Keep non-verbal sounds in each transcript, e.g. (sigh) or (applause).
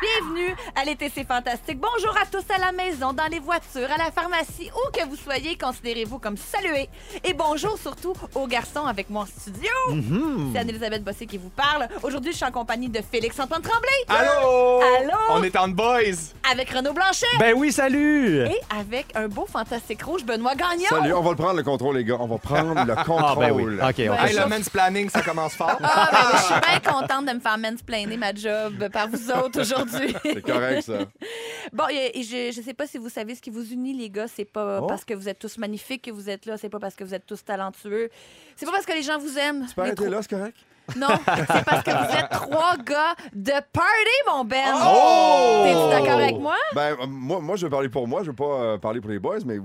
Bienvenue à l'été, c'est fantastique. Bonjour à tous à la maison, dans les voitures, à la pharmacie, où que vous soyez, considérez-vous comme salués. Et bonjour surtout aux garçons avec moi en studio. C'est Anne-Elisabeth Bossé qui vous parle. Aujourd'hui, je suis en compagnie de Félix-Antoine Tremblay. Allô? Allô? On est en boys! Avec Renaud Blanchet. Ben oui, salut! Et avec un beau fantastique rouge, Benoît Gagnon. Salut, on va le prendre le contrôle, les gars. On va prendre le contrôle. (laughs) Ah, ben oui. OK, on fait Hey, ça. le mansplaining, ça commence fort. Ah, ben oui, je suis bien contente de me faire mansplainer ma job par vous autres (laughs) aujourd'hui. C'est correct, ça. Bon, et, et je, je sais pas si vous savez ce qui vous unit, les gars. C'est pas Oh. parce que vous êtes tous magnifiques que vous êtes là. C'est pas parce que vous êtes tous talentueux. C'est pas parce que les gens vous aiment. Tu peux arrêter là, c'est correct? Non, c'est parce que vous êtes trois gars de party, mon Ben. Oh! T'es-tu d'accord avec moi? Ben, euh, moi, moi, je vais parler pour moi. Je veux pas euh, parler pour les boys, mais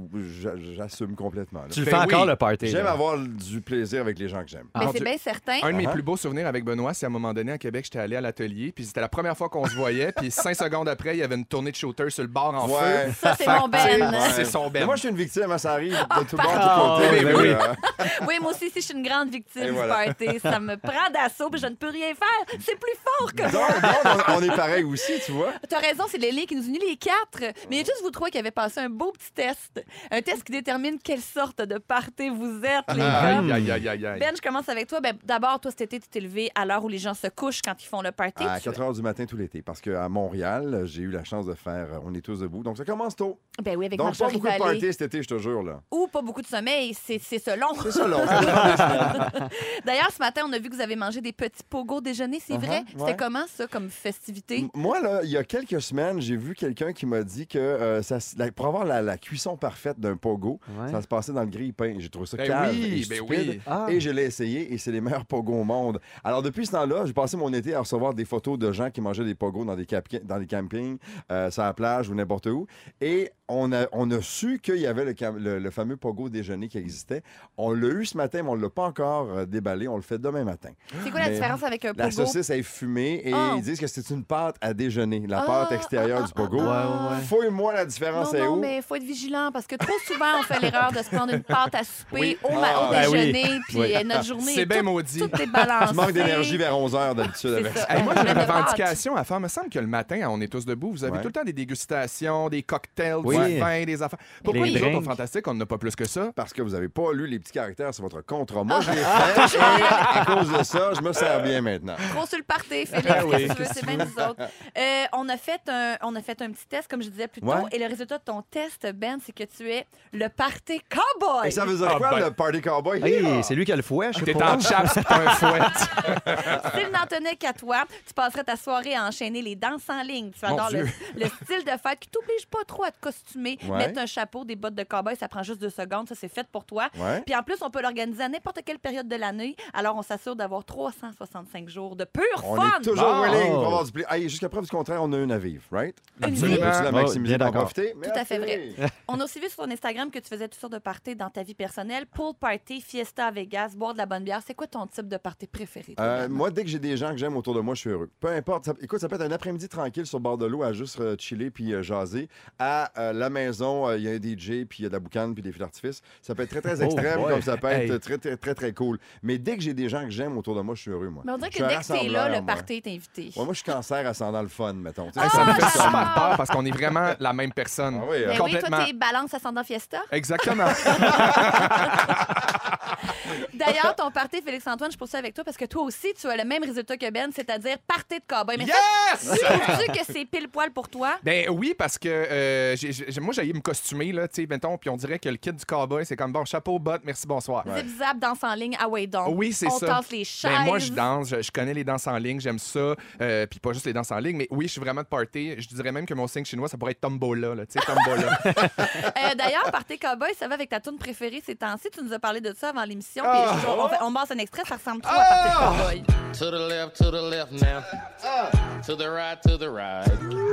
j'a- j'assume complètement. là. Tu le Ben fais encore, oui. le party. J'aime là. avoir du plaisir avec les gens que j'aime. Mais mon c'est Dieu. bien certain. Un de mes Uh-huh. plus beaux souvenirs avec Benoît, c'est à un moment donné à Québec, j'étais allé à l'atelier, puis c'était la première fois qu'on se voyait, puis cinq secondes après, il y avait une tournée de shooter sur le bar en Ouais. feu. Ça, c'est Fait mon que, tu sais, Ben. C'est son Mais Ben. moi, je suis une victime, hein, ça arrive de tout bord, pardon. de tout côté. Oui, oui, mais, oui. euh, Oui, moi aussi, si je suis une grande victime Et du voilà. party, ça me prend d'assaut, puis je ne peux rien faire. C'est plus fort que moi. donc, donc, on, est pareil aussi, tu vois. T'as raison, c'est les liens qui nous unit les quatre. Mais il y a juste vous trois qui avez passé un beau petit test. Un test qui détermine quelle sorte de party vous êtes, les gars. Aïe, aïe, aïe, aïe. Ben, je commence avec toi. Ben, D'abord, toi, cet été, tu t'es levé à l'heure où les gens se couchent quand ils font le party. À Tu- 4 h du matin tout l'été, parce qu'à Montréal, j'ai eu la chance de faire euh, On est tous debout. Donc, ça commence tôt. Ben oui, avec Donc, pas beaucoup de party cet été, je te jure. là. Ou pas beaucoup de sommeil, c'est c'est selon. C'est semaines. (laughs) D'ailleurs, ce matin, on a vu que vous avez mangé des petits pogos déjeuner, c'est vrai? Uh-huh, C'était ouais. comment, ça, comme festivité? M- Moi, là, il y a quelques semaines, j'ai vu quelqu'un qui m'a dit que euh, ça, s- la- pour avoir la, la cuisson parfaite d'un pogo, Ouais. ça se passait dans le grille-pain. J'ai trouvé ça Ben oui, et ben stupide. oui. Ah. Et je l'ai essayé et c'est les meilleurs pogos au monde. Alors, depuis ce temps-là, j'ai passé mon été à recevoir des photos de gens qui mangeaient des pogos dans des, dans des campings, euh, sur la plage ou n'importe où. Et on a, on a su qu'il y avait le- le fameux pogo déjeuner qui existait. On l'a eu ce matin, mais on ne l'a pas encore euh, déballé. On le fait demain matin. C'est quoi la (gasps) mais différence avec un La pogo? saucisse est fumée et Oh. ils disent que c'est une pâte à déjeuner, la Ah, pâte extérieure ah, du pogo. Ouais, ouais, ouais. Fouille-moi la Non, différence est non, où? mais il faut être vigilant parce que trop souvent, on fait l'erreur de se prendre une pâte à souper Oui. au, ma- au Ah, ben oui. déjeuner, puis Oui. euh, notre journée C'est est bien toute- maudit. toute débalancée. Tu manques d'énergie vers 11h d'habitude C'est avec ça. ça. Hey, moi, j'ai une de revendication à faire. Il me semble que le matin, à on est tous debout, vous avez Ouais. tout le temps des dégustations, des cocktails, Oui. du vin, des affaires. Pourquoi Les les autres, au drinks. Fantastique, on n'a pas plus que ça? Parce que vous n'avez pas lu les petits caractères sur votre contrat. Moi, je l'ai fait (laughs) et à cause de ça, je me sers bien maintenant. (laughs) Trop sur le party, (laughs) Félix, Ah oui, qu'est-ce que tu veux, qu'est-ce c'est bien nous autres. Euh, on, a fait un, on a fait un petit test, comme je disais plus tôt, Ouais. et le résultat de ton test, Ben, c'est que tu es le party cowboy. Et ça veut dire Ah, quoi, ben. le party cowboy? Hey, c'est lui qui a le fouet, je sais T'es pas. en chaps t'as un fouet. (laughs) S'il n'en tenait qu'à toi, tu passerais ta soirée à enchaîner les danses en ligne. Tu Mon adores le, Dieu. le style de fête qui t'oblige pas trop à te costumer, Ouais. mettre un chapeau, des bottes de cowboy, ça prend juste deux secondes, ça c'est fait pour toi. Ouais. Puis en plus, on peut l'organiser à n'importe quelle période de l'année. Alors, on s'assure d'avoir 365 jours de pur On fun. est toujours Bon. willing pour avoir du plaisir. Hey, Jusqu'à preuve du contraire, on a une à vivre, right? Absolument. On la Oh, maximiser en d'accord. profiter. Tout à fait Merci. (laughs) On a aussi vu sur ton Instagram que tu faisais toutes sortes de parties dans ta vie personnelle. Pool party, fiesta à Vegas, boire de la bonne bière. C'est quoi ton type de party préféré? Euh, moi, dès que j'ai des gens que j'aime autour de moi, je suis heureux. Peu importe. ça- écoute, ça peut être un après-midi tranquille sur le bord de l'eau à juste euh, chiller puis euh, jaser. À euh, la maison, euh, il y a un DJ puis il y a de la boucane puis des feux d'artifice. Ça peut être très, très Oh, extrême boy. comme ça peut être Hey. très, très, très, très cool. Mais dès que j'ai des gens que j'aime autour de moi, je suis heureux, moi. Mais on dirait que dès que t'es là, le party est invité. Ouais, moi, je suis cancer ascendant le fun, mettons. Tu Hey, ça me Ah, fait super peur parce qu'on est vraiment la même personne. Ah oui, hein? Ben oui, complètement. toi, t'es balance ascendant fiesta. Exactement. (laughs) D'ailleurs, ton party, Félix-Antoine, je poursuis avec toi parce que toi aussi, tu as le même résultat que Ben, c'est-à-dire party de cowboy. Mais yes! trouves-tu que c'est pile poil pour toi? Ben oui, parce que euh, moi, j'allais me costumer, là, tu sais, mettons, puis on dirait que le kit du cowboy, c'est comme bon, chapeau, bottes, merci, bonsoir. Ouais. Zip zap, danse en ligne, ah ouais donc. Oui, c'est On ça. tasse les chaises. Ben, moi, je danse, je, je connais les danses en ligne, j'aime ça. euh, puis pas juste les danses en ligne, mais oui, je suis vraiment de party. Je dirais même que mon signe chinois, ça pourrait être tombola, là, tu sais, tombola. (laughs) Euh, D'ailleurs, party cowboy, ça va avec ta tune préférée ces temps-ci. Tu nous as parlé de ça avant l'émission. Ah! je- on, fait- on passe un extrait, ça ressemble trop à party cowboy. To the left, to the left now. To the right, to the right.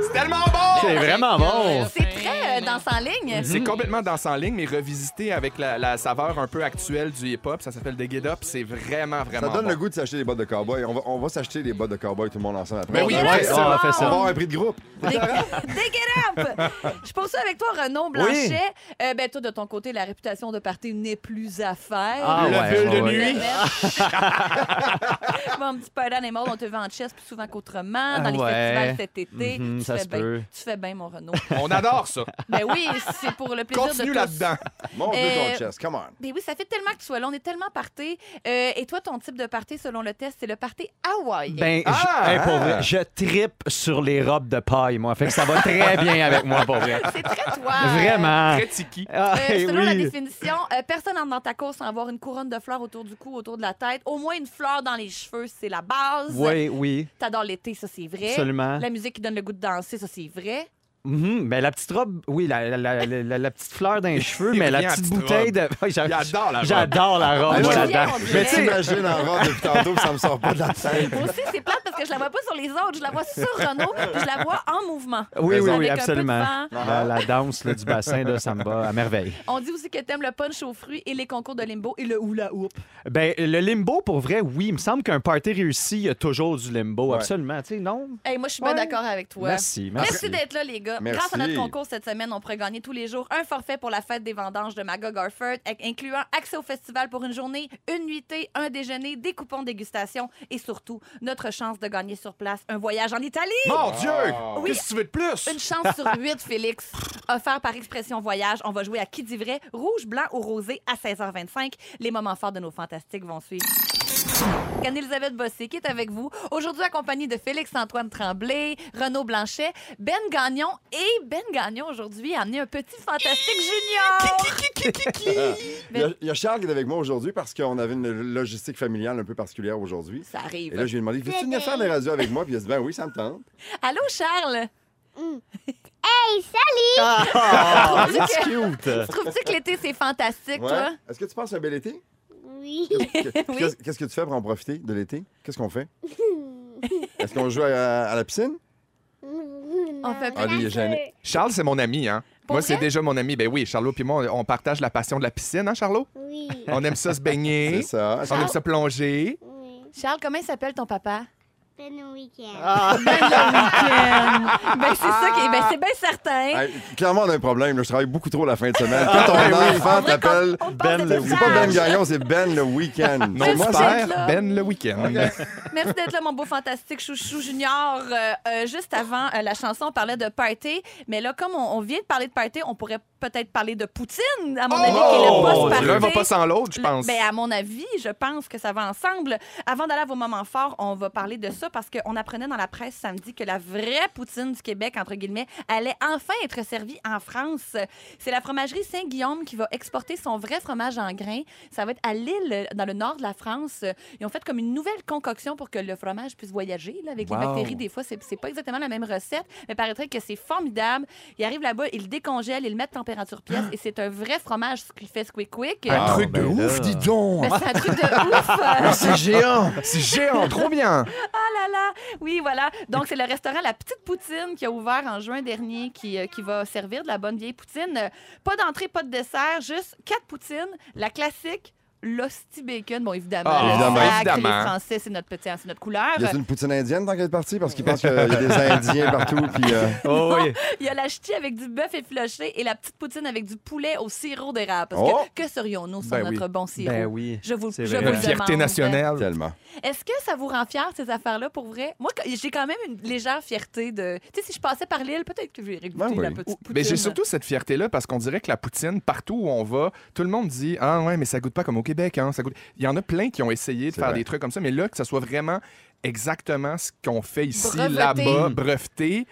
c'est tellement bon! C'est vraiment bon. C'est très euh, danse en ligne. C'est complètement danse en ligne, mais revisité avec la, la saveur un peu actuelle du hip-hop. Ça s'appelle The Get Up. C'est vraiment, vraiment Ça donne bon. le goût de s'acheter des bottes de cowboy. On va, on va s'acheter des bottes de cowboy tout le monde ensemble après. Ben oui, on, ouais, va, ça, on on va on avoir un prix de groupe. Des (laughs) get up! Je poursuis avec toi, Renaud Blanchet. Euh, ben, toi, de ton côté, la réputation de party n'est plus à faire. Ah Le ouais, pilule de Ouais. nuit. (laughs) Mon petit party animal, on te vend en chess plus souvent qu'autrement dans les ouais. festivals cet été. Mhm, tu, ça fais peut. tu fais bien, mon Renaud. On adore ça. ben oui, c'est pour le plaisir Continue de tous. là-dedans. Mon Euh, ton chest, come on. Ben oui, ça fait tellement que tu sois là. On est tellement party. Euh, et toi, ton type de party, selon le test, c'est le party Hawaii. Ben, Ah! je, hey, pour vrai, je trippe sur les robes de paille, moi. Fait que ça va très bien avec moi, pour vrai. c'est très toi. Vraiment. Très tiki. Ah, Euh, selon la définition, euh, personne entre dans ta course sans avoir une couronne de fleurs autour du cou, autour de la tête. Au moins une fleur dans les cheveux, c'est la base. Oui, oui, T'adores l'été, ça c'est vrai. absolument. La musique qui donne le goût de danser, ça c'est vrai. Mhm, mais la petite robe, oui, la, la, la, la- la petite fleur dans les cheveux, Il mais la petite petite bouteille de. Ouais, j'a- Il adore la robe. J'adore la robe, moi, dirait. Mais t'imagines en robe depuis tantôt, puis ça me sort pas de la tête. Moi aussi, c'est plate parce que je la vois pas sur les autres. Je la vois sur Renault, puis je la vois en mouvement. Oui, oui, oui, absolument. La, la danse là, du bassin, là, ça me va à merveille. On dit aussi que t'aimes le punch aux fruits et les concours de limbo et le hula hoop. Ben, le limbo, pour vrai, oui. Il me semble qu'un party réussi, il y a toujours du limbo. Ouais. Absolument. Tu sais, non? Hey, moi, je suis bien Ouais. d'accord avec toi. Merci, Merci, merci. d'être là, les gars. Merci. Grâce à notre concours cette semaine, on pourrait gagner tous les jours un forfait pour la fête des vendanges de Magog Garford, incluant accès au festival pour une journée, une nuitée, un déjeuner, des coupons dégustation et surtout notre chance de gagner sur place un voyage en Italie. Mon Dieu! Oui. Qu'est-ce que tu veux de plus? Une chance sur (laughs) huit, Félix. Offert par Expression Voyage. On va jouer à qui dit vrai, rouge, blanc ou rosé à 16h25. Les moments forts de nos fantastiques vont suivre. Anne-Elisabeth Bossé qui est avec vous? Aujourd'hui accompagnée de Félix-Antoine Tremblay, Renaud Blanchet, Ben Gagnon. Et Ben Gagnon aujourd'hui a amené un petit fantastique junior. (laughs) Il y, a, il y a Charles qui est avec moi aujourd'hui parce qu'on avait une logistique familiale un peu particulière aujourd'hui. Ça arrive. Et là, je lui ai demandé Veux-tu venir faire des radios avec moi? Puis il a dit Ben oui, ça me tente. Allô, Charles? Ah, (laughs) Trouves-tu c'est que- cute. Trouves-tu que l'été, c'est fantastique, toi? Est-ce que tu passes un bel été? Oui. Qu'est- (laughs) Qu'est-ce qu'est-ce que tu fais pour en profiter de l'été? Qu'est-ce qu'on fait? (laughs) Est-ce qu'on joue à, à la piscine? On fait Ah, lui, il est gêné. Charles, c'est mon ami, hein? Pour Moi, c'est déjà mon ami. Ben oui, Charlot puis moi, on partage la passion de la piscine, hein, Charlot? Oui. On aime ça se baigner. C'est ça. On aime ça plonger. Oui. Charles, comment il s'appelle ton papa? Ben week-end. Ah, (laughs) Ben, c'est ça qui est. Ben, c'est bien certain. Hey, clairement, on a un problème. là. Je travaille beaucoup trop la fin de semaine. Quand ton enfant On dirait t'appelle, on Ben pense le c'est pas Ben. Gagnon, c'est Ben le week-end. Mon Juste là. père, Ben le week-end. Merci d'être là, mon beau fantastique chouchou junior. Euh, euh, juste avant euh, la chanson, on parlait de party. Mais là, comme on, on vient de parler de party, on pourrait peut-être parler de poutine, à mon avis, qui est le Oh! L'un va pas sans l'autre, je pense. Ben, à mon avis, je pense que ça va ensemble. Avant d'aller à vos moments forts, on va parler de ça parce qu'on apprenait dans la presse samedi que la vraie poutine du Québec, entre guillemets, allait enfin être servie en France. C'est la fromagerie Saint-Guillaume qui va exporter son vrai fromage en grains. Ça va être à Lille, dans le nord de la France. Ils ont fait comme une nouvelle concoction pour que le fromage puisse voyager. là, avec les bactéries, des fois, c'est c'est pas exactement la même recette, mais paraîtrait que c'est formidable. Ils arrivent là-bas, ils le décongèlent, ils le mettent température pièce et c'est un vrai fromage qui fait squick quick. Un Ah, truc de ben ouf, dis donc! Ben, c'est un truc de ouf! (laughs) C'est géant! C'est géant, trop bien! (laughs) Ah là là! Oui, voilà. Donc, c'est le restaurant La Petite Poutine qui a ouvert en juin dernier qui, euh, qui va servir de la bonne vieille poutine. Pas d'entrée, pas de dessert, juste quatre poutines. La classique, l'hostie bacon. Bon, évidemment, Ah, le évidemment. sac, Évidemment. les Français, c'est notre petit, c'est notre couleur. Y a une poutine indienne dans quelle partie? Parce qu'ils pensent (laughs) qu'il y a des Indiens partout. Puis, euh, oh, oui. Il y a la ch'ti avec du bœuf effiloché et la petite poutine avec du poulet au sirop d'érable. Parce Oh! que que serions-nous sans Ben oui. notre bon sirop? Ben oui. Je vous, C'est je vrai. vous le Une fierté nationale. tellement. Est-ce que ça vous rend fier, ces affaires-là, pour vrai? Moi, quand- j'ai quand même une légère fierté de. Tu sais, si je passais par l'île, peut-être que j'irais goûter Ben oui. la petite poutine. Mais j'ai surtout cette fierté-là parce qu'on dirait que la poutine, partout où on va, tout le monde dit Ah ouais, mais ça goûte pas comme au Québec. Hein, ça. Il y en a plein qui ont essayé de faire vrai. des trucs comme ça, mais là, que ça soit vraiment exactement ce qu'on fait ici, là-bas, breveté. Là,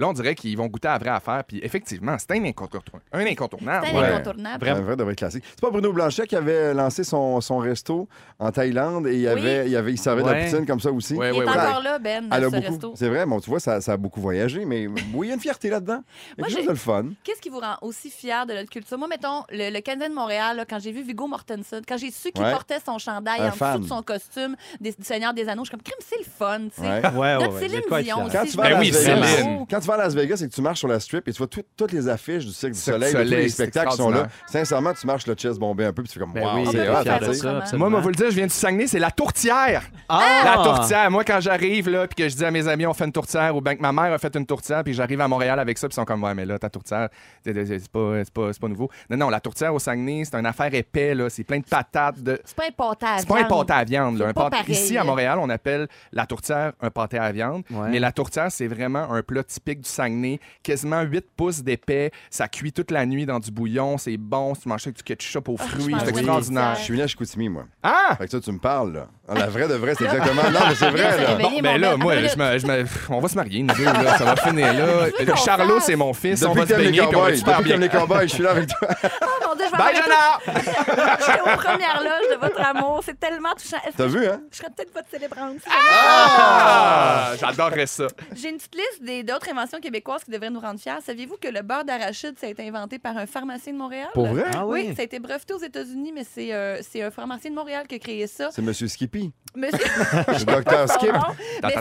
on dirait qu'ils vont goûter à la vraie affaire. Puis effectivement, c'est un incontournable. Un incontournable. C'est un Ouais. incontournable. Un vrai de vrai classique. C'est pas Bruno Blanchet qui avait lancé son, son resto en Thaïlande et il, avait, il, avait, il servait de la poutine comme ça aussi. Ouais, Il ouais, est ouais. encore là, Ben, dans ce beaucoup. resto. C'est vrai, bon, tu vois, ça, ça a beaucoup voyagé, mais (laughs) oui, il y a une fierté là-dedans. Moi, chose de le fun. Qu'est-ce qui vous rend aussi fier de notre culture? Moi, mettons, le, le Canadien de Montréal, là, quand j'ai vu Vigo Mortensen, quand j'ai su qu'il Ouais. portait son chandail Un en dessous fan. de son costume des, du Seigneur des Anneaux, je suis comme, crime, c'est le fun, tu sais. Ouais. Ouais, ouais, Notre Céline être Dion aussi. Quand tu vas Ben à oui, Las Vegas, Céline. quand tu vas à Las Vegas et que tu marches sur la strip et tu vois tout- toutes les affiches du Cirque du Cirque du Soleil, de tous Soleil, les c'est spectacles qui sont là, sincèrement, tu marches le chest bombé un peu puis tu fais comme, Ben wow, oui, c'est hot, tu ça sais. absolument. Moi, moi, vous le dire, je viens du Saguenay, c'est la tourtière. Ah! La tourtière. Moi, quand j'arrive, là, puis que je dis à mes amis, on fait une tourtière, ou bien que ma mère a fait une tourtière, puis j'arrive à Montréal avec ça, puis ils sont comme, ouais, mais là, ta tourtière, c'est c'est pas, c'est pas, c'est pas nouveau. Non, non, la tourtière au Saguenay, c'est une affaire épais, là. C'est plein de patates. De... C'est pas un pâté à C'est pas un viande. pâté à viande. là. C'est Un pas pâté- pareil. Ici, à Montréal, on appelle la tourtière un pâté à viande. Ouais. Mais la tourtière, c'est vraiment un plat typique du Saguenay. Quasiment 8 pouces d'épais. Ça cuit toute la nuit dans du bouillon. C'est bon. Tu manges avec du ketchup aux fruits. mange c'est extraordinaire. Je suis venu à Chicoutimi, moi. Ah! Fait que ça, tu me parles, là. Ah, La vraie de vraie, c'est exactement. Non, mais c'est vrai, là. Bon, mon ben là, moi, je me, je me- on va se marier, nous deux, là. Ça va finir là. Charlot, c'est mon fils. on va se baigner, puis on va super bien. les cowboys, je suis là avec toi. (laughs) (laughs) Je vais Bye, Jonah! J'étais aux premières loges de votre amour. C'est tellement touchant. T'as vu, hein? Je serais peut-être votre célébrante? Ah! J'adorerais ça. J'ai une petite liste des- d'autres inventions québécoises qui devraient nous rendre fiers. Saviez-vous que le beurre d'arachide, ça a été inventé par un pharmacien de Montréal? Pour vrai? Ah Oui, oui. ça a été breveté aux États-Unis, mais c'est euh, c'est un pharmacien de Montréal qui a créé ça. C'est Monsieur Skippy. Monsieur... (laughs) Le docteur Skip. Mais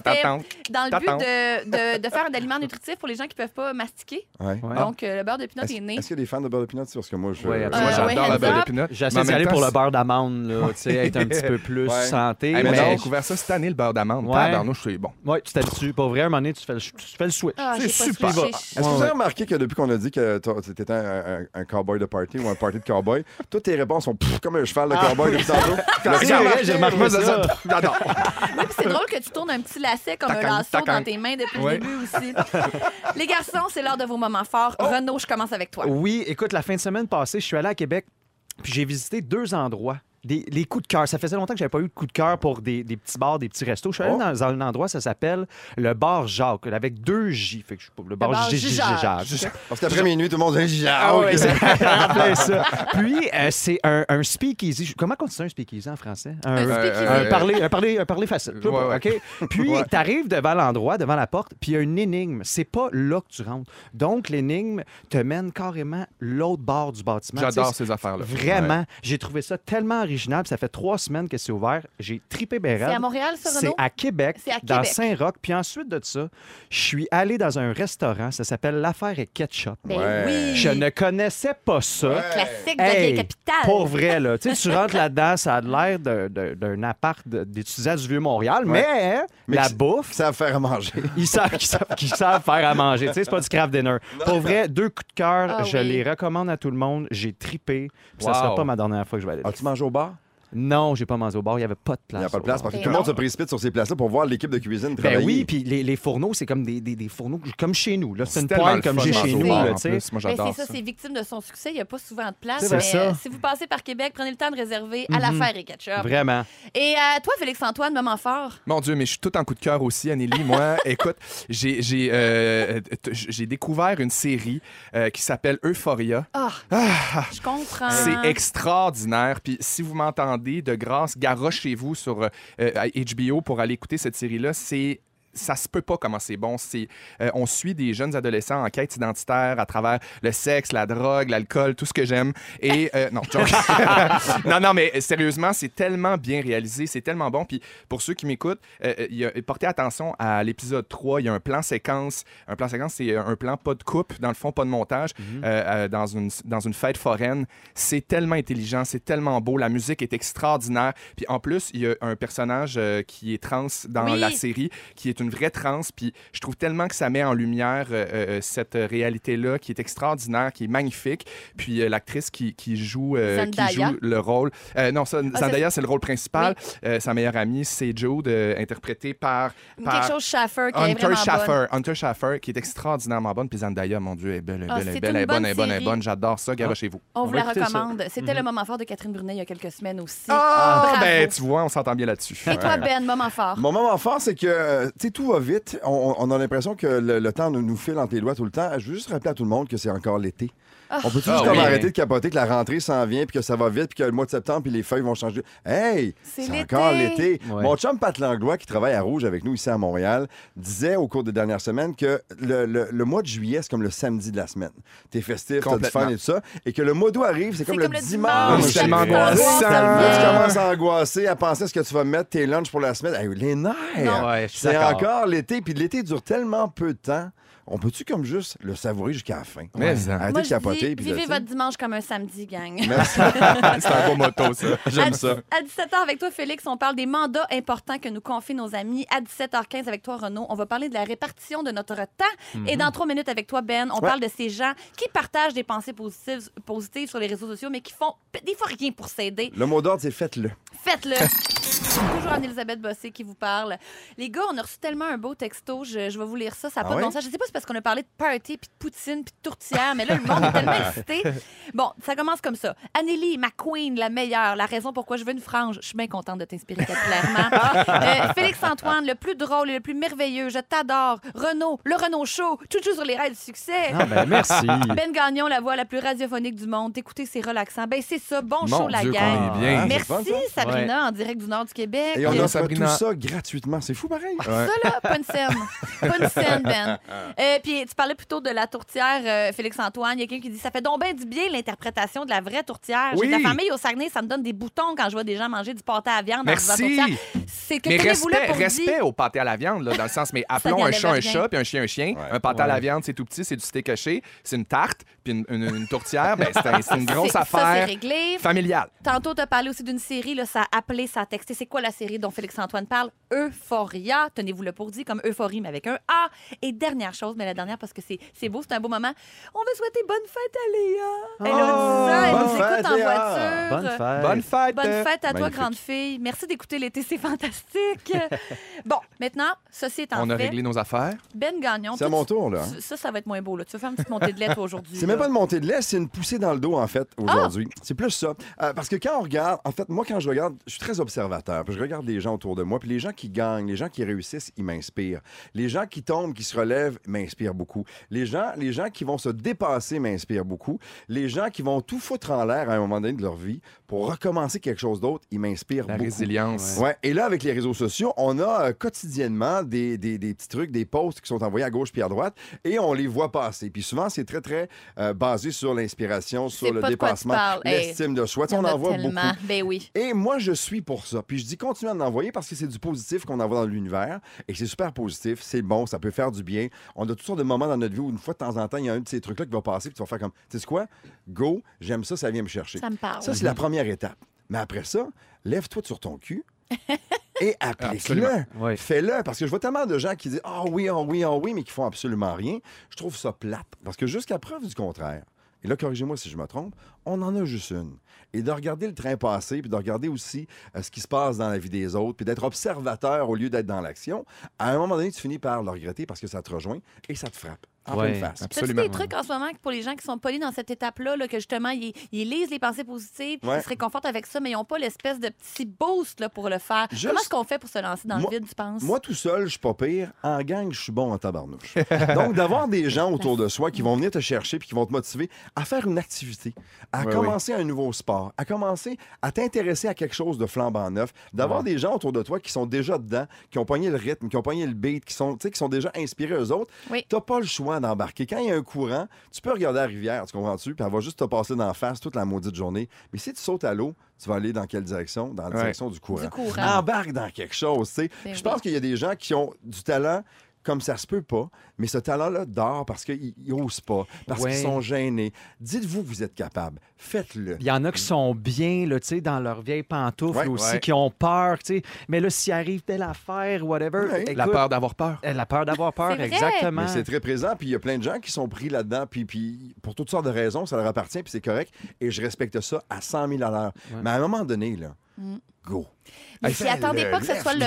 dans le but de, de, de faire un aliment nutritif pour les gens qui peuvent pas mastiquer. Ouais. Donc, euh, le beurre de pinot Est-ce est né. est-ce qu'il y a des fans de beurre de peanut? Parce que moi, je. Ouais, Moi. Euh, j'adore ouais, la beurre de pinot. J'essaie d'y aller pour le beurre d'amande, là, tu sais, être un petit peu (laughs) plus Ouais. santé. Hey, mais mais j'ai découvert ça cette année, le beurre d'amande. Ouais. Tabarnouche, c'est bon. Ouais, tu t'habitues. Pour vrai, à un moment donné, tu fais le, tu fais le switch. Ah, C'est super. Est-ce que vous avez remarqué que depuis qu'on a dit que toi, t'étais un, un, un cowboy de party ou un party de cowboy, toutes tes réponses sont pff, comme un cheval de cowboy depuis (laughs) tantôt? C'est vrai, j'ai remarqué Moi, ça. J'adore. Oui, puis c'est drôle que tu tournes un petit lacet comme un lasso dans tes mains depuis le début aussi. Les garçons, c'est l'heure de vos moments forts. Renaud, je commence avec toi. Oui, écoute, la fin de semaine passée, je suis allé à Québec, puis j'ai visité deux endroits. Des, les coups de cœur. Ça faisait longtemps que j'avais pas eu de coup de cœur pour des, des petits bars, des petits restos. Je suis allé Oh. dans un endroit, ça s'appelle le bar Jacques, avec deux J. Fait que je pas, le bar, bar J- J- J- Jacques. Jacques. Parce qu'après minuit, tout le monde dit Ah, Ah c'est plein ça. Puis, euh, c'est un, un speakeasy. Comment on dit ça, un speakeasy en français? Un Un, speakeasy. un parler, un parler, un parler facile. Ouais, ouais. OK? Puis, Ouais. tu arrives devant l'endroit, devant la porte, puis il y a une énigme. C'est pas là que tu rentres. Donc, l'énigme te mène carrément l'autre bord du bâtiment. J'adore ces affaires-là. Vraiment. J'ai trouvé ça tellement original. Ça fait trois semaines que c'est ouvert. J'ai tripé C'est Béret. à Montréal, ça, C'est à Québec, C'est à dans. Saint-Roch. Puis ensuite de ça, je suis allé dans un restaurant. Ça s'appelle L'Affaire et Ketchup. Ben Ouais. oui. Je ne connaissais pas ça. Classique de Hey, vieille capitale. Pour vrai, là. Tu sais, tu rentres là-dedans, ça a l'air d'un- appart d'étudiants du Vieux-Montréal, Ouais. mais, hein, Mais la bouffe, Ça va faire à manger. ils savent qu'ils savent, qu'ils savent faire à manger. Tu sais, c'est pas du craft dinner. Pour vrai, deux coups de cœur, Ah je oui. les recommande à tout le monde. J'ai tripé. Puis Ça Wow. sera pas ma dernière fois que je vais aller. As-tu mangé au bar? Non, j'ai pas mangé au bar, il n'y avait pas de Il place. n'y a pas de place parce que Ben tout le monde se précipite sur ces places-là pour voir l'équipe de cuisine Ben travailler. oui, puis les, les fourneaux, c'est comme des, des, des fourneaux comme chez nous. là. C'est une poêle le comme j'ai chez nous. bar, là, en tu sais. plus. Moi, Ben, j'adore c'est ça, ça. c'est victime de son succès. Il n'y a pas souvent de place. C'est Mais ça. euh, si vous passez par Québec, prenez le temps de réserver à l'affaire et ketchup. Vraiment. Et euh, toi, Félix-Antoine, moment fort? Mon Dieu, mais je suis tout en coup de cœur aussi, Anneli. Moi, (laughs) écoute, j'ai j'ai, euh, t- j'ai découvert une série euh, qui s'appelle Euphoria. Ah, je comprends. C'est extraordinaire. Puis si vous m'entendez, de grâce, garochez-vous sur euh, euh, HBO pour aller écouter cette série-là. C'est ça se peut pas comment c'est bon. C'est, euh, on suit des jeunes adolescents en quête identitaire à travers le sexe, la drogue, l'alcool, tout ce que j'aime. Et euh, non, (laughs) (laughs) non, non, mais sérieusement, c'est tellement bien réalisé, c'est tellement bon. Puis pour ceux qui m'écoutent, euh, portez attention à l'épisode 3. Il y a un plan séquence. Un plan séquence, c'est un plan pas de coupe, dans le fond, pas de montage, euh, euh, dans, une, dans une fête foraine. C'est tellement intelligent, c'est tellement beau. La musique est extraordinaire. Puis en plus, il y a un personnage euh, qui est trans dans Oui. la série, qui est une vraie trans. Puis je trouve tellement que ça met en lumière euh, euh, cette réalité-là qui est extraordinaire, qui est magnifique. Puis euh, l'actrice qui, qui joue, euh, qui joue le rôle. euh, non, ça, Ah, Zendaya, c'est le rôle principal. Euh, sa meilleure amie, c'est Jude, euh, interprétée par. par Quelque chose Schaffer qui est Hunter vraiment Schaffer, bonne. Hunter Schaffer, qui est extraordinairement bonne. Puis Zendaya, mon Dieu, elle est belle, elle est Ah, belle, elle est belle, est bonne, est bonne, est bonne. J'adore ça, garochez-vous. On vous va la recommande. C'était le moment fort de Catherine Brunet il y a quelques semaines aussi. Ah, Bravo. ben, tu vois, on s'entend bien là-dessus. Et toi, Ben, moment fort. Mon moment fort, c'est que euh, tu tout va vite. On, a l'impression que le, le temps nous, nous file entre les doigts tout le temps. Je veux juste rappeler à tout le monde que c'est encore l'été. On peut Ah juste comme oui. arrêter de capoter que la rentrée s'en vient, puis que ça va vite, puis que le mois de septembre, puis les feuilles vont changer? Hey, C'est encore l'été. Ouais. Mon chum Pat Langlois, qui travaille à Rouge avec nous ici à Montréal, disait au cours des dernières semaines que le, le- le mois de juillet, c'est comme le samedi de la semaine. T'es festif, t'as du fun et tout ça. Et que le mois d'août arrive, c'est comme, comme le le dimanche. dimanche. C'est tellement angoissant. tu commences à angoisser, à penser à ce que tu vas mettre tes lunchs pour la semaine. Hey, les nerfs! Ouais, c'est encore l'été, puis l'été dure tellement peu de temps. On peut-tu comme juste le savourer jusqu'à la fin? Mais. Arrêtez Moi, de je capoter. dis, puis vivez votre dimanche comme un samedi, gang. (laughs) Merci. (laughs) C'est un beau motto, ça. J'aime ça. À 17h avec toi, Félix, on parle des mandats importants que nous confient nos amis. À 17h15 avec toi, Renaud, on va parler de la répartition de notre temps. Et dans trois minutes avec toi, Ben, on Ouais. parle de ces gens qui partagent des pensées positives, positives sur les réseaux sociaux, mais qui font p- des fois rien pour s'aider. Le mot d'ordre, c'est faites-le. Faites-le. (laughs) Toujours Anne-Elisabeth Bossé qui vous parle. Les gars, on a reçu tellement un beau texto. Je, je vais vous lire ça. Ça n'a Ah pas de bon sens. Je sais pas si c'est parce qu'on a parlé de party, puis de poutine, puis de tourtière, mais là, le monde est tellement (laughs) excité. Bon, ça commence comme ça. Anneli, ma queen, la meilleure, la raison pourquoi je veux une frange. Je suis bien contente de t'inspirer, clairement. (laughs) Euh, Félix-Antoine, le plus drôle et le plus merveilleux. Je t'adore. Renaud, le Renaud Show. Chouchou sur les rails du succès. Ah, ben, merci. (laughs) Ben Gagnon, la voix la plus radiophonique du monde. Écoutez, c'est relaxant. Ben, c'est ça. Bon Mon show, la Dieu, gang. qu'on est bien. Ah, Merci, Sabrina, en direct du nord du Québec. Et on offre Sabrina. tout ça gratuitement. C'est fou, pareil. Ouais. Ça, là, pas une scène. Pas une scène, Ben. (laughs) Euh, puis tu parlais plutôt de la tourtière, euh, Félix-Antoine. Il y a quelqu'un qui dit Ça fait donc bien du bien l'interprétation de la vraie tourtière. J'ai de la famille au Saguenay, ça me donne des boutons quand je vois des gens manger du pâté à viande dans Merci. la tourtière. C'est que Mais là respect, pour respect dire- au pâté à la viande, là, dans le sens, mais (laughs) appelons un chat un rien. chat, puis un chien un chien. Ouais. Un pâté à la viande, c'est tout petit, c'est du steak haché, c'est une tarte, puis une, une- une tourtière, ben, c'est un- c'est une (laughs) grosse Ça, affaire réglé. familiale. Tantôt, tu as parlé aussi d'une série, là, ça a appelé, ça a texté. C'est quoi la série dont Félix-Antoine parle? Euphoria. Tenez-vous le pour dit, comme euphorie, mais avec un A. Et dernière chose, mais la dernière, parce que c'est c'est beau, c'est un beau moment. On veut souhaiter bonne fête à Léa. Elle a Oh, elle bonne nous écoute fête, en Léa. voiture. Bonne fête. Bonne fête! Bonne fête à toi, grande fille. Merci d'écouter l'été, c'est fantastique. (laughs) bon, maintenant, ceci étant On a fait, réglé nos affaires. Ben Gagnon. C'est à mon tour, là. tu- Ça, ça va être moins beau. Là. Tu vas faire une petite montée de lait, (laughs) toi, aujourd'hui. C'est même pas une montée de lait, c'est une poussée dans le dos, en fait, aujourd'hui. C'est plus ça. Euh, parce que quand on regarde, en fait, moi, quand je regarde, je suis très observateur. Puis je regarde les gens autour de moi. Puis les gens qui gagnent, les gens qui réussissent, ils m'inspirent. Les gens qui tombent, qui se relèvent, m'inspirent beaucoup. Les gens, les gens qui vont se dépasser m'inspirent beaucoup. Les gens qui vont tout foutre en l'air à un moment donné de leur vie pour recommencer quelque chose d'autre, ils m'inspirent La beaucoup. résilience. Ouais. Et là, avec les réseaux sociaux, on a euh, quotidiennement des, des- des petits trucs, des posts qui sont envoyés à gauche puis à droite et on les voit passer. Puis souvent, c'est très, très euh, basé sur l'inspiration, sur le dépassement. Hey, l'estime de soi. On en voit tellement. beaucoup. Ben oui. Et moi, je suis pour ça. Puis je dis continue à en envoyer parce que c'est du positif qu'on envoie dans l'univers et c'est super positif, c'est bon, ça peut faire du bien. On a toutes sortes de moments dans notre vie où une fois de temps en temps, il y a un de ces trucs-là qui va passer puis tu vas faire comme, tu sais quoi? Go, j'aime ça, ça vient me chercher. Ça me parle. Ça, c'est la première étape. Mais après ça, lève-toi sur ton cul et applique-le. Oui. Fais-le. Parce que je vois tellement de gens qui disent Ah oui, ah oui, ah oui, mais qui font absolument rien. Je trouve ça plate. Parce que jusqu'à preuve du contraire, et là, corrigez-moi si je me trompe, on en a juste une. Et de regarder le train passer, puis de regarder aussi euh, ce qui se passe dans la vie des autres, puis d'être observateur au lieu d'être dans l'action, à un moment donné, tu finis par le regretter parce que ça te rejoint et ça te frappe en Ouais. pleine face. Absolument. des trucs en ce moment pour les gens qui sont polis dans cette étape-là, là, que justement, ils, ils lisent les pensées positives, Ouais. ils se réconfortent avec ça, mais ils n'ont pas l'espèce de petit boost là, pour le faire? Juste- Comment est-ce qu'on fait pour se lancer dans Moi- le vide, tu penses? Moi, tout seul, je suis pas pire. En gang, je suis bon en tabarnouche. (laughs) Donc, d'avoir des gens autour de soi qui vont venir te chercher puis qui vont te motiver à faire une activité, à commencer un nouveau sport, à commencer à t'intéresser à quelque chose de flambant neuf, d'avoir des gens autour de toi qui sont déjà dedans, qui ont pogné le rythme, qui ont pogné le beat, qui sont, tu sais, qui sont déjà inspirés eux autres. Oui. T'as pas le choix d'embarquer. Quand il y a un courant, tu peux regarder la rivière, tu comprends-tu? Puis elle va juste te passer d'en face toute la maudite journée. Mais si tu sautes à l'eau, tu vas aller dans quelle direction? Dans la Ouais. direction du courant. Du courant. Embarque dans quelque chose, tu sais. Ben Je pense qu'il y a des gens qui ont du talent comme ça se peut pas, mais ce talent-là dort parce qu'ils n'osent pas, parce Ouais. qu'ils sont gênés. Dites-vous que vous êtes capable. Faites-le. Il y en a qui sont bien, là, tu sais, dans leurs vieilles pantoufles Ouais, aussi, ouais. qui ont peur, tu sais. Mais là, s'il arrive telle affaire, whatever, Ouais. écoute, La peur d'avoir peur. euh, La peur d'avoir peur, exactement. Mais c'est très présent, puis il y a plein de gens qui sont pris là-dedans, puis, puis pour toutes sortes de raisons, ça leur appartient, puis c'est correct, et je respecte ça à 100 000 à l'heure. Mais à un moment donné, là, Mm. go. Mais Fais-le, attendez pas que ce soit le.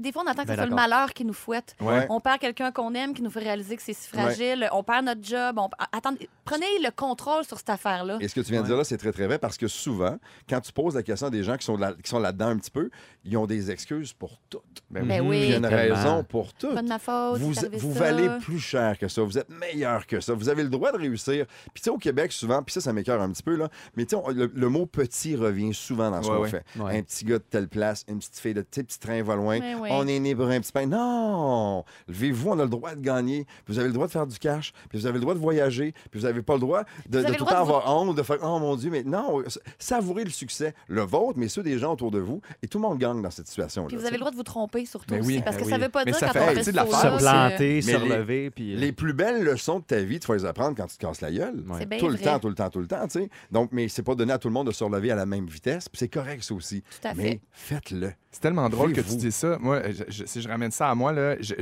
Des fois, on attend que Ben ce soit le malheur qui nous fouette. Ouais. On perd quelqu'un qu'on aime qui nous fait réaliser que c'est si fragile. On perd notre job. On... Attendez, prenez le contrôle sur cette affaire-là. Et ce que tu viens de dire là, c'est très, très vrai parce que souvent, quand tu poses la question à des gens qui sont, là- qui sont là-dedans un petit peu, ils ont des excuses pour tout. Ben Ben oui. Il y a une Tellement. raison pour tout. Pas de ma faute. Vous, vous ça. valez plus cher que ça. Vous êtes meilleur que ça. Vous avez le droit de réussir. Puis, tu sais, au Québec, souvent, puis ça, ça m'écœure un petit peu, là, mais tu sais, le, le mot petit revient souvent dans ce Ouais, qu'on ouais. fait. Ouais. Un petit gars de telle place, une petite fille de petit train va loin. Oui. On est né pour un petit pain. Non! Levez-vous, on a le droit de gagner. Puis vous avez le droit de faire du cash. Puis vous avez le droit de voyager. Puis vous n'avez pas le droit de, avez de le tout le temps de avoir honte, de faire Oh mon Dieu, mais non, s- savourez le succès, le vôtre, mais ceux des gens autour de vous. Et tout le monde gagne dans cette situation-là. Puis vous avez le droit de vous tromper surtout Ben aussi, oui, parce que ça oui. veut pas Mais dire ça quand fait on fait partie ce de la. Se planter, se relever. Puis... Les plus belles leçons de ta vie, tu vas les apprendre quand tu te casses la gueule. Ouais. Tout le vrai. temps, tout le temps, tout le temps, tu sais. Donc, mais c'est pas donné à tout le monde de se relever à la même vitesse, puis c'est correct, ça aussi. Tout à fait. Mais faites-le. C'est tellement drôle que tu dis ça. Moi, je- je- si je ramène ça à moi, j'ai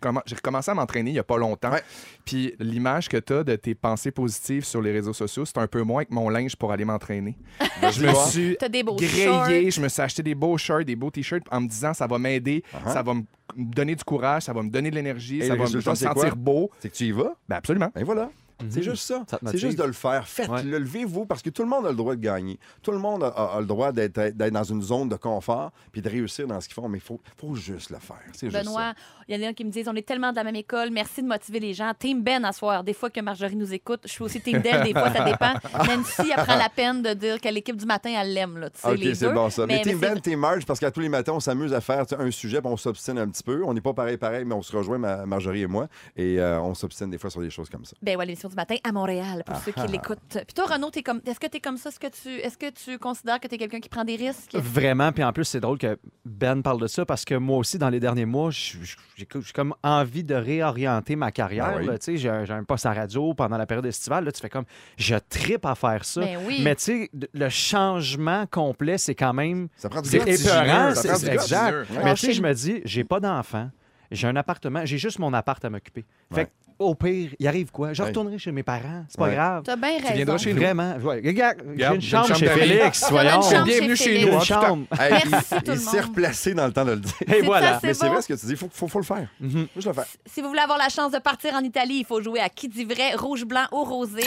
commen- j'ai recommencé à m'entraîner il n'y a pas longtemps. Ouais. Puis l'image que tu as de tes pensées positives sur les réseaux sociaux, c'est un peu moins que mon linge pour aller m'entraîner. (laughs) je me suis T'as des beaux grillé, shorts. je me suis acheté des beaux shirts, des beaux t-shirts en me disant ça va m'aider, Uh-huh. ça va me donner du courage, ça va me donner de l'énergie, ça va me sentir quoi? beau. C'est que tu y vas, Ben absolument. et voilà. C'est juste ça. Mhm. C'est juste de le faire. Faites-le, levez-vous, parce que tout le monde a le droit de gagner. Tout le monde a, a- a le droit d'être d'être dans une zone de confort puis de réussir dans ce qu'ils font, mais il faut, faut juste le faire. C'est juste Benoît, il y en a qui me disent on est tellement de la même école, merci de motiver les gens. Team Ben à soir. Des fois que Marjorie nous écoute, je suis aussi Team Del, des fois ça dépend. (laughs) Même si elle prend la peine de dire que l'équipe du matin, elle l'aime. là, tu sais, OK, les c'est deux. bon ça. Mais, Team c'est- Ben, Team Marge, parce qu'à tous les matins, on s'amuse à faire un sujet, puis on s'obstine un petit peu. On n'est pas pareil, pareil, mais on se rejoint, ma- Marjorie et moi, et euh, on s'obstine des fois sur des choses comme ça. Ben ouais, du matin à Montréal, pour ceux qui l'écoutent. Puis toi, Renaud, t'es comme... est-ce que tu es comme ça? Est-ce que tu, est-ce que tu considères que tu es quelqu'un qui prend des risques? Vraiment, puis en plus, c'est drôle que Ben parle de ça parce que moi aussi, dans les derniers mois, j'ai comme envie de réorienter ma carrière. Ah oui. là. Tu sais, J'ai un, poste à radio pendant la période estivale. Là, tu fais comme, je tripe à faire ça. Ben oui. Mais tu sais, le changement complet, c'est quand même. Ça prend du C'est épeurant. ça c'est- prend du exact. Mais tu sais, je me dis, j'ai pas d'enfant, j'ai un appartement, j'ai juste mon appart à m'occuper. Fait Ouais. Au pire, il arrive quoi? Je Ouais. retournerai chez mes parents. C'est pas Ouais. grave. T'as bien raison. viendras chez nous. Vraiment. Ouais. Regarde, j'ai une une chambre chambre chez. Félix. Voyons. Bienvenue chez nous, chambre. Hey, Merci, il tout le il s'est replacé dans le temps de le dire. (laughs) Et C'est voilà. ça, Mais c'est vrai ce que tu dis, il faut, faut, faut le faire. Mhm. Juste le faire. Si vous voulez avoir la chance de partir en Italie, il faut jouer à qui dit vrai, rouge, blanc ou rosé.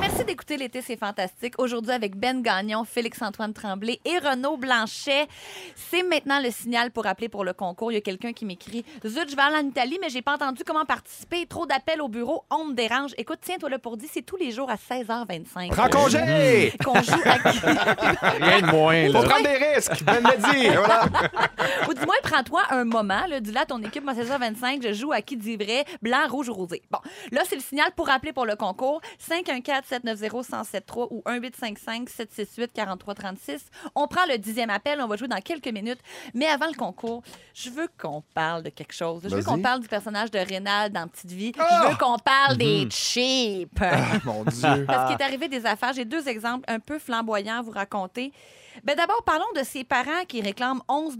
Merci d'écouter l'été, c'est fantastique. Aujourd'hui avec Ben Gagnon, Félix-Antoine Tremblay et Renaud Blanchet. C'est maintenant le signal pour appeler pour le concours. Il y a quelqu'un qui m'écrit Zut, je vais aller en Italie, mais j'ai pas entendu comment participer. Trop d'appels au bureau, on me dérange. Écoute, tiens-toi là pour dire, c'est tous les jours à 16h25. Prends congé! (laughs) Qu'on joue à qui- Rien de moins. Faut prendre des risques, Ben l'a dit. Voilà. (laughs) Ou du moins, prends-toi un moment. Là, dis-là à ton équipe, moi, 16h25, je joue à qui dit vrai, blanc, rouge ou rosé. Bon, là, c'est le signal pour appeler pour le concours. 514-790-1073 ou 1855-768-4336. On prend le dixième appel. On va jouer dans quelques minutes. Mais avant le concours, je veux qu'on parle de quelque chose. Je veux qu'on parle du personnage de Rénal dans Petite Vie. Je veux qu'on parle des cheap. Mon (laughs) Dieu. Parce qu'il est arrivé des affaires. J'ai deux exemples un peu flamboyants à vous raconter. Ben D'abord, parlons de ces parents qui réclament 11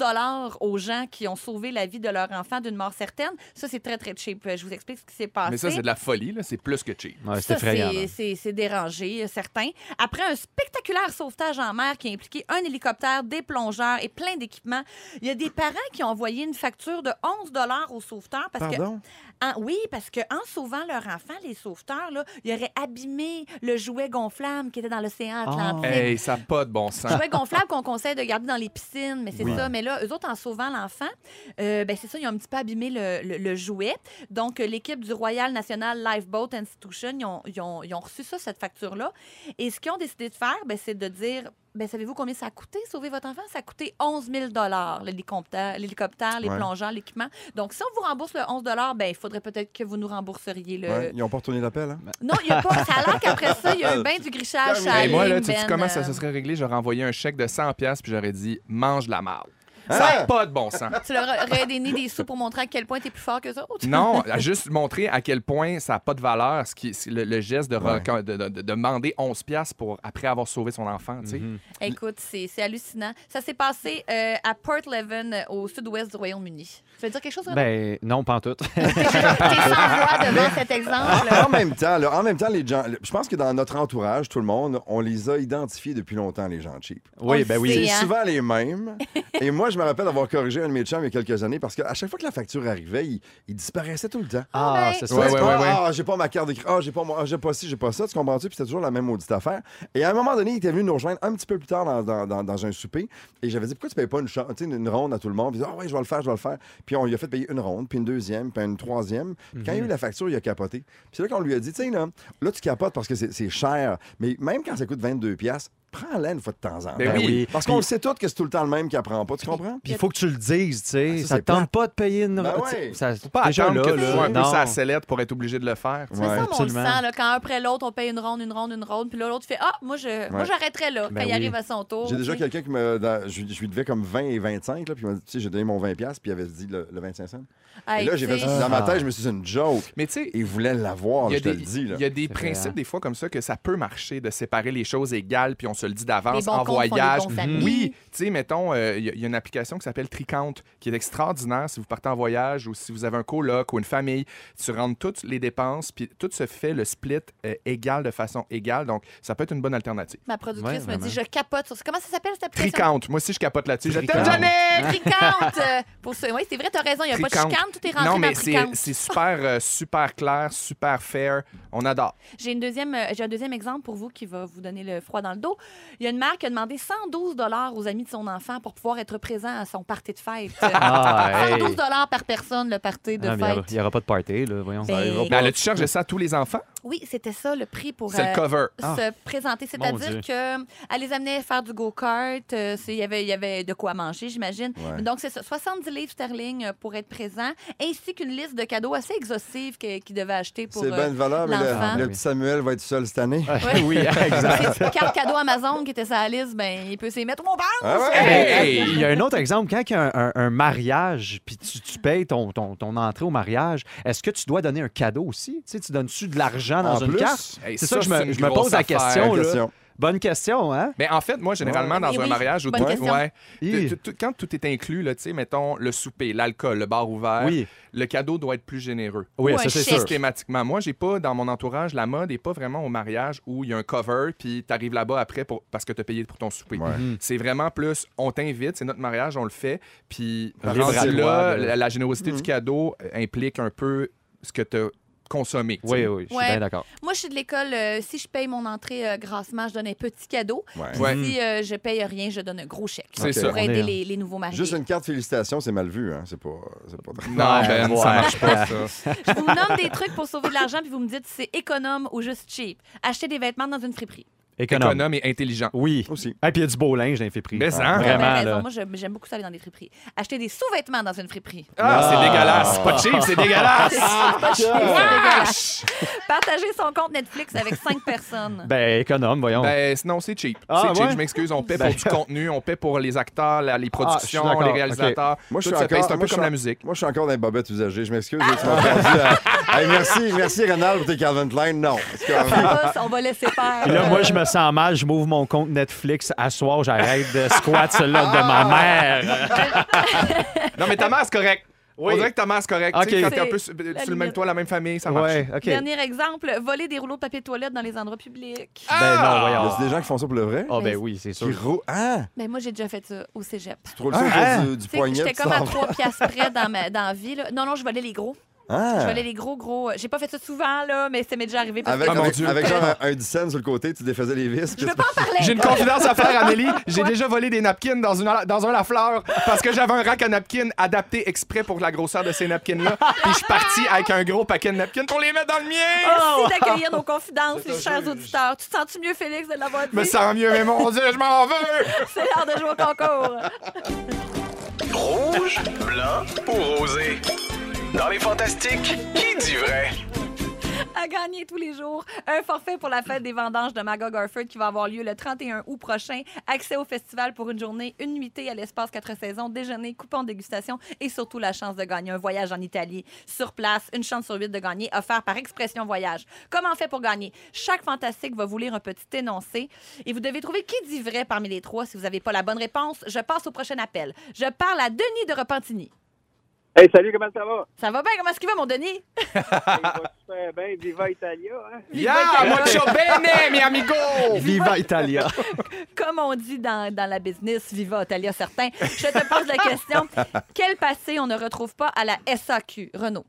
aux gens qui ont sauvé la vie de leur enfant d'une mort certaine. Ça, c'est très, très cheap. Je vous explique ce qui s'est passé. Mais ça, c'est de la folie, là. C'est plus que cheap. Ouais, c'est Ça, effrayant. c'est- là. c'est c'est dérangé, euh, certain. Après un spectaculaire sauvetage en mer qui a impliqué un hélicoptère, des plongeurs et plein d'équipements, il y a des parents qui ont envoyé une facture de 11 aux sauveteurs parce que Pardon? En- oui, parce qu'en sauvant leur enfant, les sauveteurs, là, ils auraient abîmé le jouet gonflable qui était dans l'océan Atlantique. Hey, ça n'a pas de bon sens. Jouet gonflable qu'on conseille de garder dans les piscines, mais c'est ça. Mais là, eux autres, en sauvant l'enfant, euh, ben c'est ça, ils ont un petit peu abîmé le, le- le jouet. Donc, euh, l'équipe du Royal National Lifeboat Institution, ils ont, ils ont- ils ont reçu ça, cette facture-là. Et ce qu'ils ont décidé de faire, ben, c'est de dire ben, savez-vous combien ça a coûté sauver votre enfant? Ça a coûté 11 000 l'hélicoptère, l'hélicoptère, les Ouais. plongeurs, l'équipement. Donc, si on vous rembourse le 11 ben, il faudrait peut-être que vous nous rembourseriez le. Ouais, ils n'ont pas retourné l'appel, hein? Non, il y a pas. Ça a l'air qu'après ça, il y a eu bien du grichage. ça Hey, moi, là, tu sais Ben, comment ça euh, se serait réglé? J'aurais envoyé un chèque de 100$ piastres, puis j'aurais dit mange la marde. Ça n'a pas de bon sens. Tu leur aurais donné des sous pour montrer à quel point tu es plus fort que autres? Non, (laughs) juste montrer à quel point ça n'a pas de valeur, ce qui, le, le geste de, Ouais. reco- de, de- de demander 11 piastres pour après avoir sauvé son enfant. tu sais. Écoute, c'est hallucinant. Ça s'est passé euh, à Port Leven, euh, au sud-ouest du Royaume-Uni. Tu veux dire quelque chose? Ben, non, pas en tout. (laughs) T'es sans voix devant (laughs) cet exemple. En même temps, là, en même temps, les gens, je pense que dans notre entourage, tout le monde, on les a identifiés depuis longtemps, les gens cheap. Oui, le ben oui. C'est hein? souvent les mêmes. Et moi, je me rappelle avoir corrigé un de mes chums il y a quelques années parce qu'à chaque fois que la facture arrivait, il, il disparaissait tout le temps. Ah, c'est ça. Ouais, ouais, ouais, ah, ouais. ah, j'ai pas ma carte de crédit. Ah, j'ai pas, moi, ah, j'ai pas ci, j'ai pas ça. Tu comprends-tu? Puis c'était toujours la même maudite affaire. Et à un moment donné, il était venu nous rejoindre un petit peu plus tard dans, dans- dans- dans un souper. Et j'avais dit, pourquoi tu payes pas une, cha- tu sais, une ronde à tout le monde? Puis il dit, ah ouais, je vais le faire, je vais le faire. Puis on lui a fait payer une ronde, puis une deuxième, puis une troisième. Puis quand il y a eu la facture, il a capoté. Puis c'est là qu'on lui a dit, tu sais, là, là, tu capotes parce que c'est c'est cher. Mais même quand ça coûte 22 pièces prends-la une fois de temps en temps. Ben oui. oui. Parce qu'on le sait tous que c'est tout le temps le même qui apprend pas, tu comprends? Puis il faut que tu le dises, tu sais. Ah, ça, ça te tente pas de payer une. Ben ouais. ça- Faut pas déjà attendre là, que tu là, sois un peu non. sa sellette pour être obligé de le faire. ça, Ouais, on le absolument. sent, là, quand un après l'autre, on paye une ronde, une ronde, une ronde, puis là, l'autre fait Ah, moi, je, moi Ouais. j'arrêterais là, Ben quand il arrive à son tour. J'ai déjà quelqu'un qui me. dans- je, je lui devais comme 20 et 25, là, puis il m'a dit, tu sais, j'ai donné mon 20$, puis il avait dit le, le 25 cents. Hey, et là, j'ai fait dans ma tête, je me suis dit, c'est une joke. Mais tu sais, Il voulait l'avoir, je te le dis. Il y a des principes des fois comme ça que ça peut marcher de séparer les choses égales puis on se le dit d'avance en voyage. Oui, tu sais, mettons, euh, il y, a- il y a une application qui s'appelle Tricount qui est extraordinaire si vous partez en voyage ou si vous avez un coloc ou une famille. Tu rentres toutes les dépenses puis tout se fait le split euh, égal de façon égale. Donc, ça peut être une bonne alternative. Ma productrice Ouais, me dit Je capote sur ça. Comment ça s'appelle cette application? Tricount, moi aussi je capote là-dessus. Je t'aime, Tricount. Jeannette! (laughs) Tricount. euh, Pour ce... Oui, c'est vrai, tu as raison. Il n'y a pas de chicane, tout est rentré Non, mais c'est super, euh, super clair, super fair. On adore. J'ai une deuxième, j'ai un deuxième exemple pour vous qui va vous donner le froid dans le dos. Il y a une mère qui a demandé 112 dollars aux amis de son enfant pour pouvoir être présent à son party de fête. (laughs) Ah, hey. 112 dollars par personne le party de Ah, mais il y aura- fête. Il n'y aura pas de party, là, voyons. Ben, Mais elle a-tu chargé ça à tous les enfants? Oui, c'était ça le prix pour euh, le cover. se présenter. Mon C'est-à-dire qu'elle les amenait faire du go-kart. euh, Il y avait, il y avait de quoi manger, j'imagine. Ouais. Donc, c'est ça, 70 livres sterling euh, pour être présent, ainsi qu'une liste de cadeaux assez exhaustive qu'ils devaient acheter pour C'est euh, bien de valeur, mais l'enfant. le, le petit Samuel va être seul cette année. Ouais. oui, (laughs) exact. Ses cartes cadeaux Amazon qui était la liste, ben, il peut s'y mettre on pense. Ah ouais? Hey! Il y a un autre exemple. Quand il y a un, un- un mariage, puis tu, tu payes ton, ton, ton entrée au mariage, est-ce que tu dois donner un cadeau aussi? Tu sais, tu donnes-tu de l'argent dans En une plus? carte? Hey, C'est ça, ça, que je me, je pose la question. Bonne là. question. Bonne question, hein? Mais en fait, moi, généralement, dans Oui, un oui. mariage, ou ouais, quand tout est inclus, là, tu sais, mettons le souper, l'alcool, le bar ouvert, Oui, le cadeau doit être plus généreux. oui, Ou ça c'est sûr. Systématiquement. Moi, j'ai pas, dans mon entourage, la mode est pas vraiment au mariage où il y a un cover, puis tu arrives là-bas après pour, parce que tu as payé pour ton souper. Ouais. Mhm. C'est vraiment plus, on t'invite, c'est notre mariage, on le fait, puis là, la, la générosité du cadeau euh, implique un peu ce que tu as consommé. tu Oui, sais. oui, je suis Ouais. bien d'accord. Moi, je suis de l'école, euh, si je paye mon entrée euh, grassement, je donne un petit cadeau. Ouais. Si euh, je paye rien, je donne un gros chèque. C'est ça. Pour aider est- les, les nouveaux mariés. Juste une carte félicitations, c'est mal vu. Hein? C'est pas, pas Non, Ben, ouais. ça marche pas, ça. (laughs) Je vous nomme des trucs pour sauver de l'argent, puis vous me dites si c'est économe ou juste cheap. Acheter des vêtements dans une friperie. Économe. Économe et intelligent. Oui. Aussi. Et puis il y a du beau linge dans les friperies. Mais ça, hein? Vous avez Vraiment, là. Moi, je- j'aime beaucoup ça aller dans des friperies. Acheter des sous-vêtements dans une friperie. Ah, c'est Ah. dégueulasse. C'est pas cheap, c'est dégueulasse. (laughs) C'est pas c'est dégueulasse. Partager son compte Netflix avec cinq personnes. Ben, économe, voyons. Ben, sinon, c'est cheap. Ah, c'est cheap, ouais? je m'excuse. On paie Ben- pour du contenu, on paie pour les acteurs, la- les productions, les réalisateurs. Moi, je Tout suis paye, encore- C'est un moi, peu je suis comme en- la musique. Moi, je suis encore dans les bobettes usagées. Je m'excuse. Tu m'as perdu. à- Hey, merci, merci, Renald, pour tes Calvin Klein. Non. C'est va, on va laisser faire. Puis là, moi, je Euh, me sens mal. Je m'ouvre mon compte Netflix. À soir, j'arrête de squat celui-là de ma mère. (laughs) Non, mais ta mère, c'est correct. Oui. On dirait que ta mère, c'est correct. Ok. Tu sais, quand t'es un peu sur, sur le même toit, la même famille, ça marche. Ouais. Dernier exemple, voler des rouleaux de papier de toilette dans les endroits publics. Ben non, voyons. Y a des gens qui font ça pour le vrai? Ah, ben oui, c'est sûr. Qui rou- Ah! Ben moi, j'ai déjà fait ça au cégep. Tu trouves ça Ah. autour du, du poignet? J'étais comme à t'en vas. 3 piastres près dans, ma, dans la vie. Là. Non, non, je volais les gros. Je Ah! volais les gros, gros. J'ai pas fait ça souvent, là, mais ça m'est déjà arrivé. Parce Avec, que Oh, avec, Dieu. avec genre un, un 10 cents sur le côté, tu défaisais les vis. Je veux pas en parler. J'ai une confidence à faire, Amélie. J'ai déjà volé des napkins dans, une, dans un Lafleur parce que j'avais un rack à napkins adapté exprès pour la grosseur de ces napkins-là. Puis je suis parti avec un gros paquet de napkins pour les mettre dans le mien. Merci d'accueillir nos confidences, les chers auditeurs. Tu te sens-tu mieux, Félix, de l'avoir dit? Je me sens mieux, mais mon Dieu, je m'en veux. (laughs) C'est l'heure de jouer au concours. Rouge, blanc ou rosé? Dans les fantastiques, qui dit vrai? À gagner tous les jours, un forfait pour la fête des vendanges de Magog Orford qui va avoir lieu le 31 août prochain. Accès au festival pour une journée, une nuitée à l'espace 4 saisons, déjeuner, coupon de dégustation et surtout la chance de gagner un voyage en Italie sur place. Une chance sur huit de gagner, offert par Expression Voyage. Comment fait pour gagner? Chaque fantastique va vous lire un petit énoncé et vous devez trouver qui dit vrai parmi les trois. Si vous n'avez pas la bonne réponse, je passe au prochain appel. Je parle à Denis de Repentigny. Hey, salut, comment ça va? Ça va bien? Comment est-ce qu'il va, mon Denis? (laughs) Il va super bien. Viva Italia, hein? Yeah, mucho bene, mi amigo. Viva Italia. (laughs) Comme on dit dans, dans la business, viva Talia certain. Je te pose la question. (laughs) Quel passé on ne retrouve pas à la SAQ, Renaud?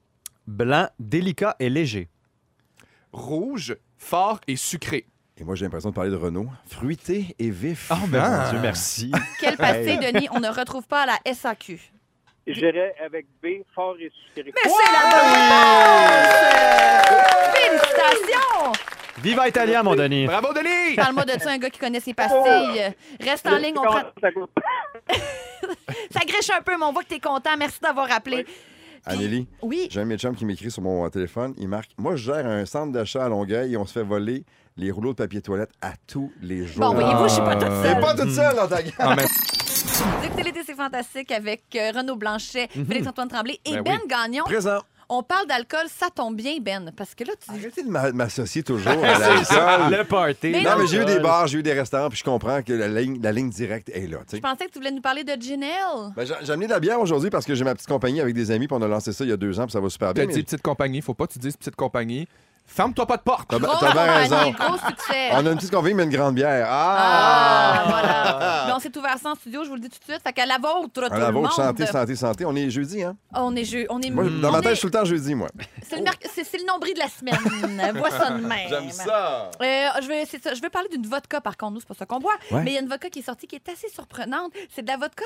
Blanc, délicat et léger. Rouge, fort et sucré. Et moi, j'ai l'impression de parler de Renault. Fruité et vif. Oh, mais mon Dieu, merci. Quel passé, Denis, on ne retrouve pas à la SAQ? J'irai avec B, fort et sucré. Mais c'est la bonne réponse! Félicitations! Viva Italia, mon Denis. Bravo, Denis! Parle-moi de ça, un gars qui connaît ses pastilles. Reste en ligne, on prend... (laughs) Ça griche un peu, mais on voit que t'es content. Merci d'avoir appelé. Anneli, Oui. j'ai un chums qui m'écrit sur mon téléphone. Il marque Moi, je gère un centre d'achat à Longueuil et on se fait voler les rouleaux de papier toilette à tous les jours. Bon, voyez-vous, je suis pas toute T'es seule. pas toute seule dans ta (laughs) gueule. Vous écoutez l'été, c'est fantastique avec euh, Renaud Blanchet, Félix-Antoine Tremblay et Ben Ben oui. Gagnon. Présent. On parle d'alcool, ça tombe bien, Ben, parce que là, tu Arrêtez de m'a- m'associer toujours à (laughs) C'est ça, l'alcool. le party. Mais Non, mais j'ai eu des bars, j'ai eu des restaurants, puis je comprends que la ligne, la ligne directe est là. tu sais. Je pensais que tu voulais nous parler de Ginelle. Ben, j'ai amené de la bière aujourd'hui parce que j'ai ma petite compagnie avec des amis, puis on a lancé ça il y a deux ans, puis ça va super bien. T'as mais- dit petite compagnie, faut pas que tu dises petite compagnie. Ferme-toi pas de porte. T'as Gros t'as bien raison. gros succès. On a une petite compagnie, mais une grande bière. Ah, Ah! voilà. Mais on s'est ouvert ça en studio, je vous le dis tout de suite. Fait qu'à la vôtre, tout À la le monde. vôtre, santé, santé, santé. On est jeudi, hein? On est jeu, on est Moi, on dans ma tête, est- je suis tout le temps jeudi, moi. C'est le, merc- c'est- c'est le nombril de la semaine. (laughs) Vois ça de même. ça. Euh, je, vais, c'est ça, je vais parler d'une vodka, par contre, nous, c'est pas ça qu'on boit. Ouais. Mais il y a une vodka qui est sortie qui est assez surprenante. C'est de la vodka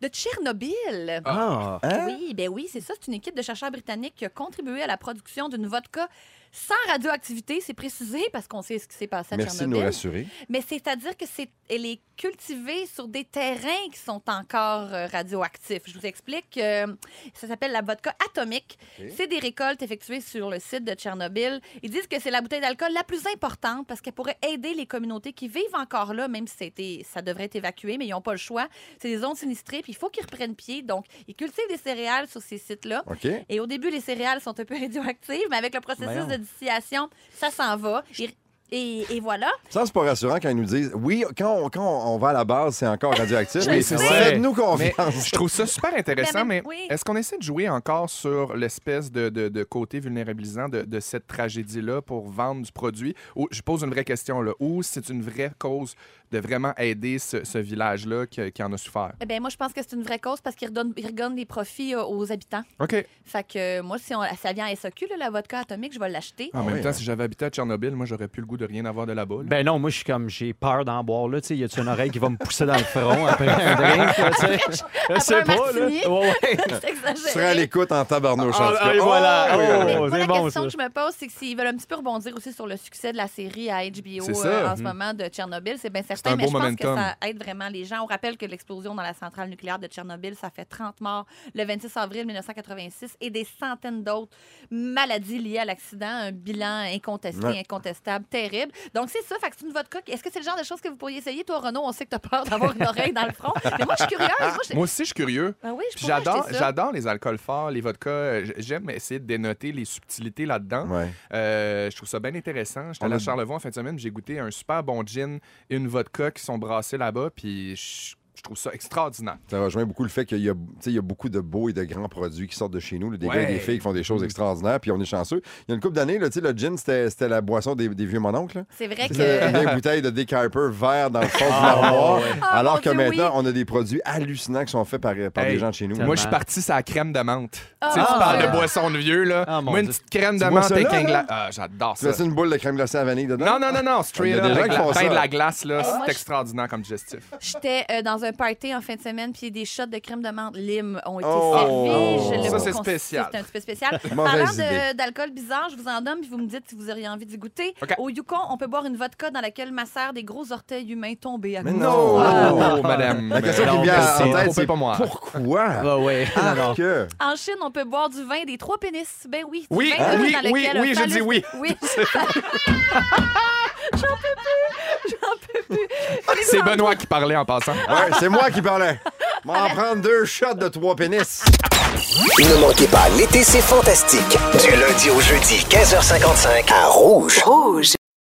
de Tchernobyl. Ah. Hein? Oui, ben oui, c'est ça. C'est une équipe de chercheurs britanniques qui a contribué à la production d'une vodka sans radioactivité. C'est précisé parce qu'on sait ce qui s'est passé à Merci de nous Tchernobyl. rassurer. Mais c'est-à-dire que c'est elle est cultivée sur des terrains qui sont encore euh, radioactifs. Je vous explique. euh, ça s'appelle la vodka atomique. C'est des récoltes effectuées sur le site de Tchernobyl. Ils disent que c'est la bouteille d'alcool la plus importante parce qu'elle pourrait aider les communautés qui vivent encore là, même si ça devrait être évacué, mais ils n'ont pas le choix. C'est des zones sinistrées, puis il faut qu'ils reprennent pied. Donc, ils cultivent des céréales sur ces sites-là. OK? Et au début, les céréales sont un peu (laughs) radioactives, mais avec le processus de distillation, ça s'en va. Et, et- et voilà. Ça, c'est pas rassurant quand ils nous disent oui, quand on, quand on va à la base, c'est encore radioactif. Je mais faites-nous Mais confiance. je trouve ça super intéressant, Mais- mais, mais- oui. est-ce qu'on essaie de jouer encore sur l'espèce de, de- de côté vulnérabilisant de, de cette tragédie-là pour vendre du produit? Ou, je pose une vraie question, là. Ou c'est une vraie cause de vraiment aider ce, ce village-là qui, qui en a souffert? Eh bien, moi, je pense que c'est une vraie cause parce qu'ils redonnent, ils redonnent des profits euh, aux habitants. OK. Fait que euh, moi, si on, ça vient à SAQ, là, la vodka atomique, je vais l'acheter. En même oui, temps, hein. si j'avais habité à Tchernobyl, moi, j'aurais plus le goût de rien avoir de là-bas. là. Ben non, moi, je suis comme, j'ai peur d'en boire, là. Tu sais, y a-tu une oreille qui va me pousser dans le front après un drink? (laughs) Je sais un pas, là. Ouais. (laughs) Tu serais à l'écoute en tabarnouche. Ah, et voilà. Oh, oui, oui, oui. Mais moi, c'est la question que je me pose, c'est que s'ils veulent un petit peu rebondir aussi sur le succès de la série à HBO euh, en ce Mhm. moment de Tchernobyl, c'est bien un certain, mais beau je pense momentum. que ça aide vraiment les gens. On rappelle que l'explosion dans la centrale nucléaire de Tchernobyl, ça fait 30 morts le 26 avril 1986 et des centaines d'autres maladies liées à l'accident, un bilan incontesté, Ouais. incontestable, terrible. Donc c'est ça, fait que c'est une vodka. Est-ce que c'est le genre de choses que vous pourriez essayer, toi, Renaud? On sait que tu as peur d'avoir une oreille dans le front. (laughs) Mais moi, je suis curieuse. Moi, aussi, je suis curieux. Ah oui, J'adore, les alcools forts, les vodkas. Euh, J'aime essayer de dénoter les subtilités là-dedans. Ouais. Euh, je trouve ça bien intéressant. J'étais allé à Charlevoix en fin de semaine, j'ai goûté un super bon gin et une vodka qui sont brassés là-bas, puis je, je trouve ça extraordinaire. Ça rejoint beaucoup le fait qu'il y, a- tu sais, il y a beaucoup de beaux et de grands produits qui sortent de chez nous, là, des Ouais. gars et des filles qui font des choses extraordinaires, puis on est chanceux. Il y a une couple d'années, tu le gin, c'était la boisson des, des vieux mononcles. C'est vrai C'était une que. vieille bouteille de Dick Harper vert dans le fond de l'armoire. Ah, Alors mon que Dieu, maintenant, oui. on a des produits hallucinants qui sont faits par, par Hey, des gens de chez nous. tellement. Moi, je suis parti sur la crème de menthe. Ah, tu sais, tu ah, parles ah. de boisson de vieux, là. Ah, Moi, une petite crème de Tu menthe ça avec un glace. Ah, j'adore Tu ça. fais une boule de crème glacée à vanille dedans? Non, non, non, non, straight up, de la glace, là, c'est extraordinaire comme digestif. J'étais euh, dans un party en fin de semaine, puis des shots de crème de menthe lime ont été Oh! servis. Je le Ça, c'est spécial. C'est un petit peu spécial. (laughs) Mauvaise Parlant idée. d'alcool bizarre, je vous en donne, puis vous me dites si vous auriez envie d'y goûter. OK. Au Yukon, on peut boire une vodka dans laquelle macèrent des gros orteils humains tombés à Mais cause non! froid. Oh, madame. La question qui me vient en c'est- tête, faut c'est pas moi. pourquoi? (laughs) Ah ouais. Non. Que? En Chine, on peut boire du vin des trois pénis. Ben oui. du Oui, vin oui, dans oui, lequel un oui, je phallus- dis oui. Oui. (laughs) J'en peux plus. J'en peux plus. C'est Benoît qui parlait en passant. Ouais, c'est moi qui parlais. M'en prendre deux shots de trois pénis. Ne manquez pas, l'été, c'est fantastique. Du lundi au jeudi, 15h55, à Rouge. Rouge.